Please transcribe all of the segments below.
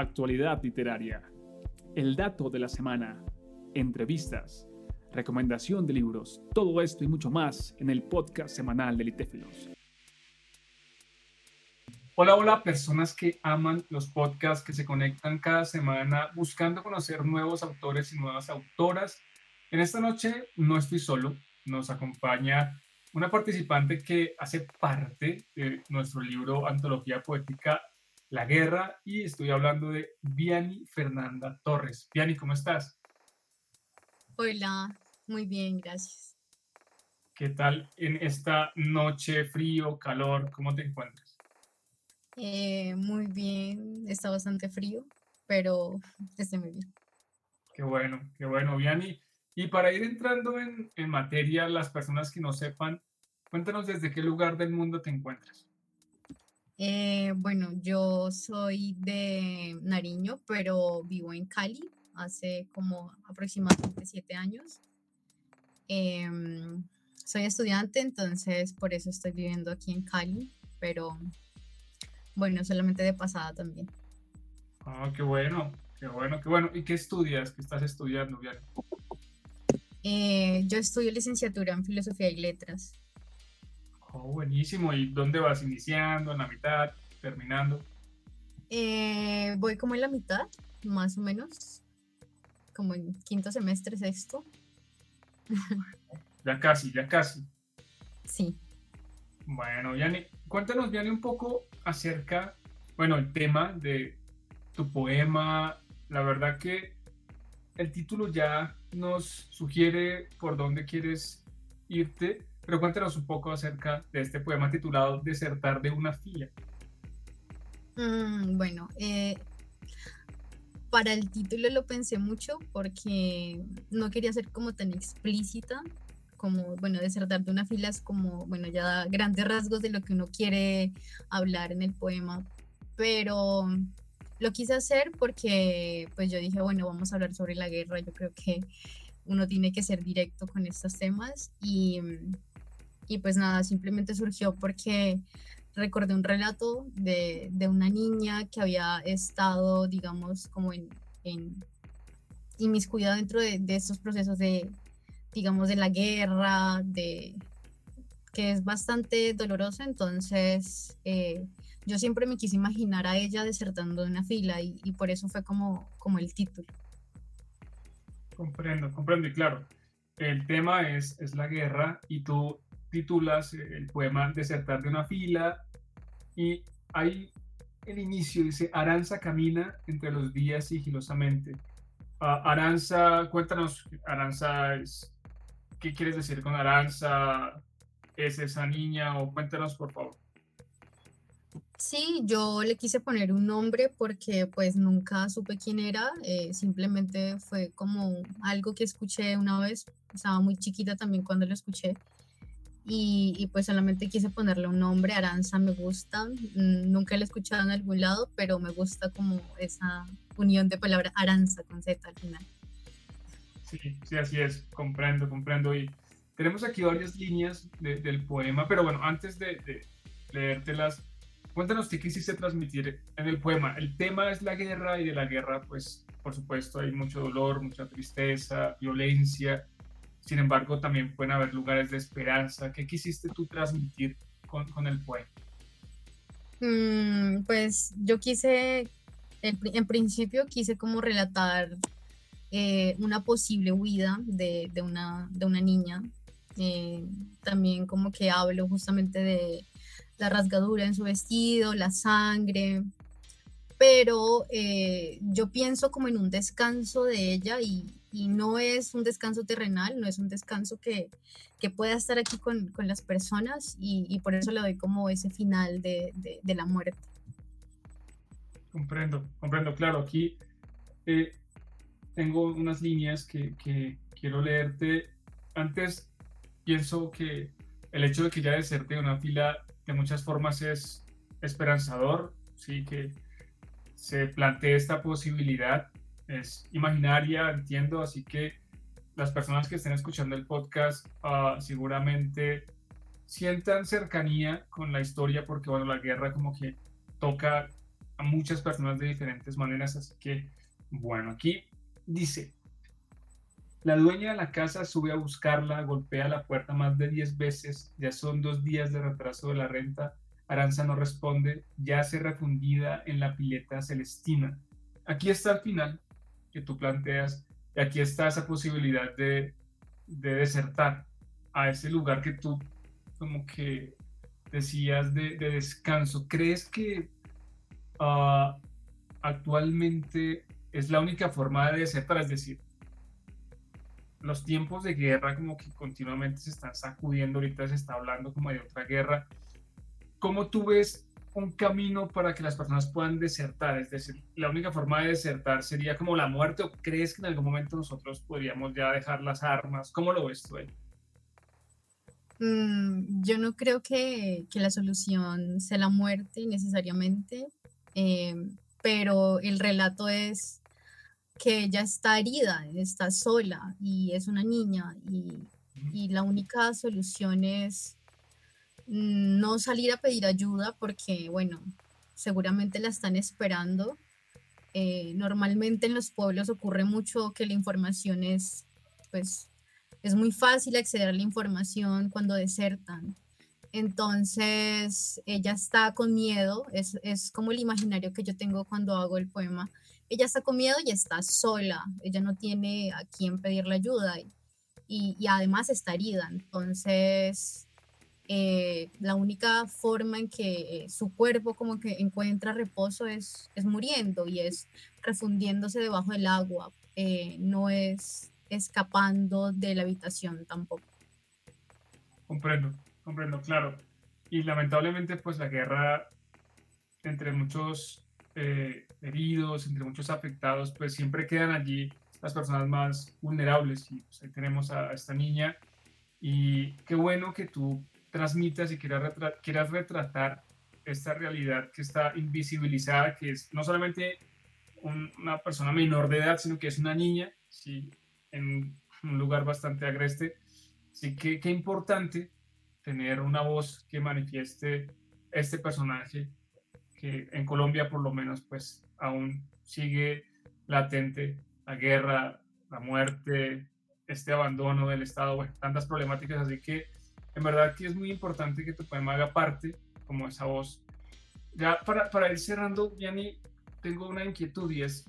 actualidad literaria, el dato de la semana, entrevistas, recomendación de libros, todo esto y mucho más en el podcast semanal de Litéfilos. Hola, hola, personas que aman los podcasts, que se conectan cada semana buscando conocer nuevos autores y nuevas autoras. En esta noche no estoy solo, nos acompaña una participante que hace parte de nuestro libro Antología Poética La Guerra y estoy hablando de Viani Fernanda Torres. Viani, ¿cómo estás? Hola, muy bien, gracias. ¿Qué tal en esta noche, frío, calor? ¿Cómo te encuentras? Eh, muy bien, está bastante frío, pero estoy muy bien. Qué bueno, qué bueno, Viani. Y para ir entrando en, en, materia, las personas que no sepan, cuéntanos desde qué lugar del mundo te encuentras. Eh, bueno, yo soy de Nariño, pero vivo en Cali hace como aproximadamente siete años. Em, soy estudiante, entonces por eso estoy viviendo aquí en Cali, pero bueno, solamente de pasada también. Ah, qué bueno, qué bueno, qué bueno. ¿Y qué estudias? ¿Qué estás estudiando, Viana? Eh, yo estudio licenciatura en Filosofía y Letras. Oh, buenísimo. ¿Y dónde vas? ¿Iniciando? ¿En la mitad? ¿Terminando? Eh, voy como en la mitad, más o menos. Como en quinto semestre, sexto. ya casi, ya casi. Sí. Bueno, Yani, cuéntanos, Yani, un poco acerca, bueno, el tema de tu poema. La verdad que el título ya nos sugiere por dónde quieres irte, pero cuéntanos un poco acerca de este poema titulado Desertar de una fila. Mm, bueno, eh, para el título lo pensé mucho porque no quería ser como tan explícita como, bueno, desertar de una fila es como, bueno, ya grandes rasgos de lo que uno quiere hablar en el poema, pero lo quise hacer porque pues yo dije, bueno, vamos a hablar sobre la guerra, yo creo que uno tiene que ser directo con estos temas y, y pues nada, simplemente surgió porque recordé un relato de, de una niña que había estado, digamos, como en, en inmiscuida dentro de, de estos procesos de, digamos, de la guerra, de que es bastante doloroso, entonces eh, yo siempre me quise imaginar a ella desertando de una fila y, y, por eso fue como, como el título. Comprendo, comprendo, y claro, el tema es, es la guerra y tú titulas el poema Desertar de una fila y ahí el inicio dice, Aranza camina entre los días sigilosamente. Uh, Aranza, cuéntanos, Aranza, es, ¿qué quieres decir con Aranza? ¿Es esa niña o cuéntanos por favor? Sí, yo le quise poner un nombre porque pues nunca supe quién era, eh, simplemente fue como algo que escuché una vez, estaba muy chiquita también cuando lo escuché y, y pues solamente quise ponerle un nombre, Aranza me gusta, mm, nunca lo he escuchado en algún lado, pero me gusta como esa unión de palabra Aranza con Z al final. Sí, sí, así es, comprendo, comprendo. Y tenemos aquí varias líneas de, del poema, pero bueno, antes de, de leértelas, Cuéntanos qué quisiste transmitir en el poema. El tema es la guerra y de la guerra, pues, por supuesto, hay mucho dolor, mucha tristeza, violencia. Sin embargo, también pueden haber lugares de esperanza. ¿Qué quisiste tú transmitir con, con el poema? Mm, pues yo quise, en, principio quise como relatar eh, una posible huida de, de, una, de una niña. Eh, también como que hablo justamente de la rasgadura en su vestido, la sangre, pero eh, yo pienso como en un descanso de ella y, y, no es un descanso terrenal, no es un descanso que, que pueda estar aquí con, con las personas y, y, por eso le doy como ese final de, de, de la muerte. Comprendo, comprendo, claro, aquí eh, tengo unas líneas que, que quiero leerte. Antes pienso que el hecho de que ya deserte una fila de muchas formas es esperanzador, sí, que se plantee esta posibilidad, es imaginaria, entiendo, así que las personas que estén escuchando el podcast uh, seguramente sientan cercanía con la historia porque, bueno, la guerra como que toca a muchas personas de diferentes maneras. Así que, bueno, aquí dice, la dueña de la casa sube a buscarla, golpea la puerta más de 10 veces, ya son dos días de retraso de la renta, Aranza no responde, ya se refundida en la pileta celestina. Aquí está el final que tú planteas y aquí está esa posibilidad de, de desertar a ese lugar que tú como que decías de, descanso. ¿Crees que ah, actualmente es la única forma de desertar? Es decir, los tiempos de guerra como que continuamente se están sacudiendo, ahorita se está hablando como de otra guerra. ¿Cómo tú ves un camino para que las personas puedan desertar? Es decir, la única forma de desertar sería como la muerte o crees que en algún momento nosotros podríamos ya dejar las armas? ¿Cómo lo ves tú? Mm, yo no creo que, que, la solución sea la muerte necesariamente, eh, pero el relato es que ella está herida, está sola y es una niña y, y la única solución es no salir a pedir ayuda porque, bueno, seguramente la están esperando. Eh, normalmente en los pueblos ocurre mucho que la información es, pues, es muy fácil acceder a la información cuando desertan. Entonces, ella está con miedo, es, es como el imaginario que yo tengo cuando hago el poema ella está con miedo y está sola, ella no tiene a quién pedirle ayuda y, y, además está herida. Entonces, eh, la única forma en que su cuerpo como que encuentra reposo es, es muriendo y es refundiéndose debajo del agua, eh, no es escapando de la habitación tampoco. Comprendo, comprendo, claro. Y lamentablemente pues la guerra entre muchos eh, heridos, entre muchos afectados, pues siempre quedan allí las personas más vulnerables. Y pues, tenemos a, esta niña. Y qué bueno que tú transmitas y quieras, quieras retratar esta realidad que está invisibilizada, que es no solamente una persona menor de edad, sino que es una niña, ¿sí? en un lugar bastante agreste. Así que qué importante tener una voz que manifieste este personaje que en Colombia por lo menos pues aún sigue latente la guerra, la muerte, este abandono del Estado, tantas problemáticas, así que en verdad que es muy importante que tu poema haga parte como esa voz. Ya para, para ir cerrando, Yanni, tengo una inquietud y es,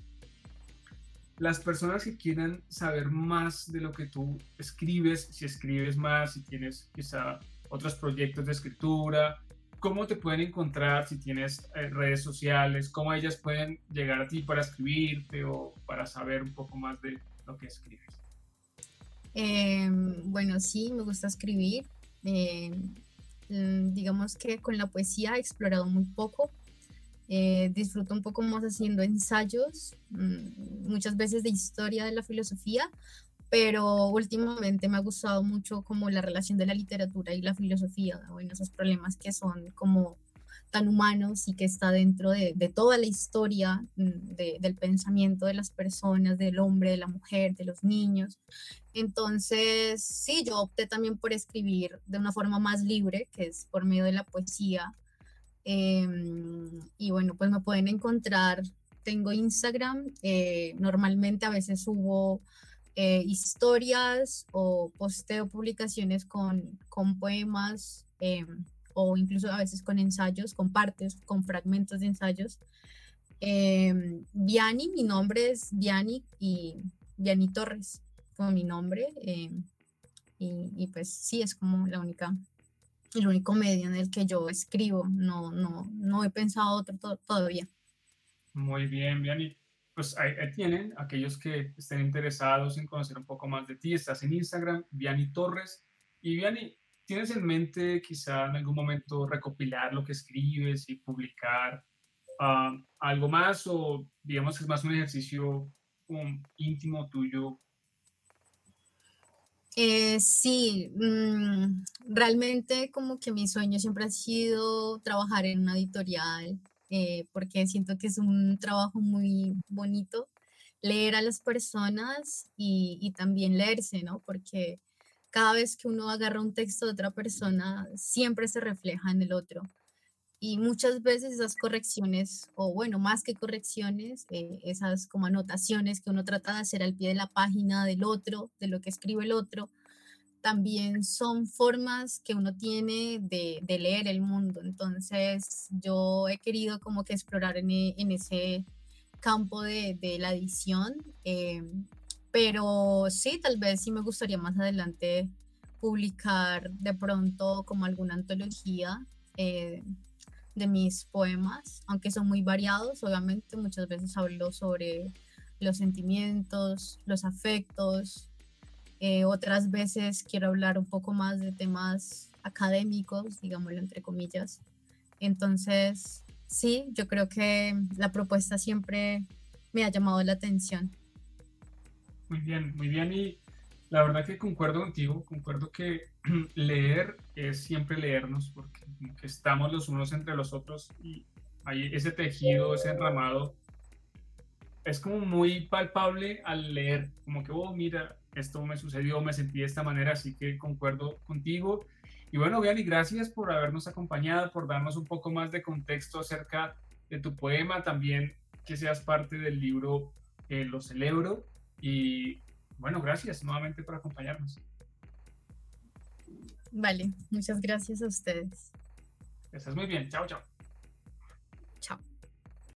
las personas que quieran saber más de lo que tú escribes, si escribes más, si tienes quizá otros proyectos de escritura, ¿Cómo te pueden encontrar si tienes eh, redes sociales? ¿Cómo ellas pueden llegar a ti para escribirte o para saber un poco más de lo que escribes? Em, bueno, sí, me gusta escribir. Em, mm, digamos que con la poesía he explorado muy poco. Eh, disfruto un poco más haciendo ensayos, mm, muchas veces de historia de la filosofía, pero últimamente me ha gustado mucho como la relación de la literatura y la filosofía, bueno, esos problemas que son como tan humanos y que está dentro de, de toda la historia mm, de, del pensamiento de las personas, del hombre, de la mujer, de los niños. Entonces, sí, yo opté también por escribir de una forma más libre, que es por medio de la poesía. Em, y bueno, pues me pueden encontrar, tengo Instagram, eh, normalmente a veces subo eh, historias o posteo publicaciones con, con poemas em, o incluso a veces con ensayos, con partes, con fragmentos de ensayos. Eh, Viani, mi nombre es Viani y Viani Torres, como mi nombre. Em, y, y, pues sí, es como la única, el único medio en el que yo escribo. No, no, no he pensado otro todavía. Muy bien, Viani pues ahí, tienen aquellos que estén interesados en conocer un poco más de ti. Estás en Instagram, Viani Torres. Y Viani, ¿tienes en mente quizá en algún momento recopilar lo que escribes y publicar ah, algo más o digamos que es más un ejercicio un, íntimo tuyo? Eh, sí, mm, realmente como que mi sueño siempre ha sido trabajar en una editorial eh, porque siento que es un trabajo muy bonito leer a las personas y, y, también leerse, ¿no? Porque cada vez que uno agarra un texto de otra persona, siempre se refleja en el otro. y muchas veces esas correcciones, o bueno, más que correcciones, eh, esas como anotaciones que uno trata de hacer al pie de la página del otro, de lo que escribe el otro, también son formas que uno tiene de, leer el mundo. Entonces yo he querido como que explorar en, e, ese campo de, la edición, eh, pero sí, tal vez sí me gustaría más adelante publicar de pronto como alguna antología. Eh, de mis poemas, aunque son muy variados, obviamente muchas veces hablo sobre los sentimientos, los afectos, eh, otras veces quiero hablar un poco más de temas académicos, digámoslo entre comillas. Entonces, sí, yo creo que la propuesta siempre me ha llamado la atención. Muy bien, muy bien. Y la verdad que concuerdo contigo, concuerdo que leer es siempre leernos, porque estamos los unos entre los otros y hay ese tejido, ese enramado, es como muy palpable al leer, como que, oh, mira, esto me sucedió, me sentí de esta manera, así que concuerdo contigo. Y bueno, Vianney, gracias por habernos acompañado, por darnos un poco más de contexto acerca de tu poema, también que seas parte del libro eh, Lo Celebro. Y bueno, gracias nuevamente por acompañarnos. Vale, muchas gracias a ustedes. Estás muy bien. Chao, chao.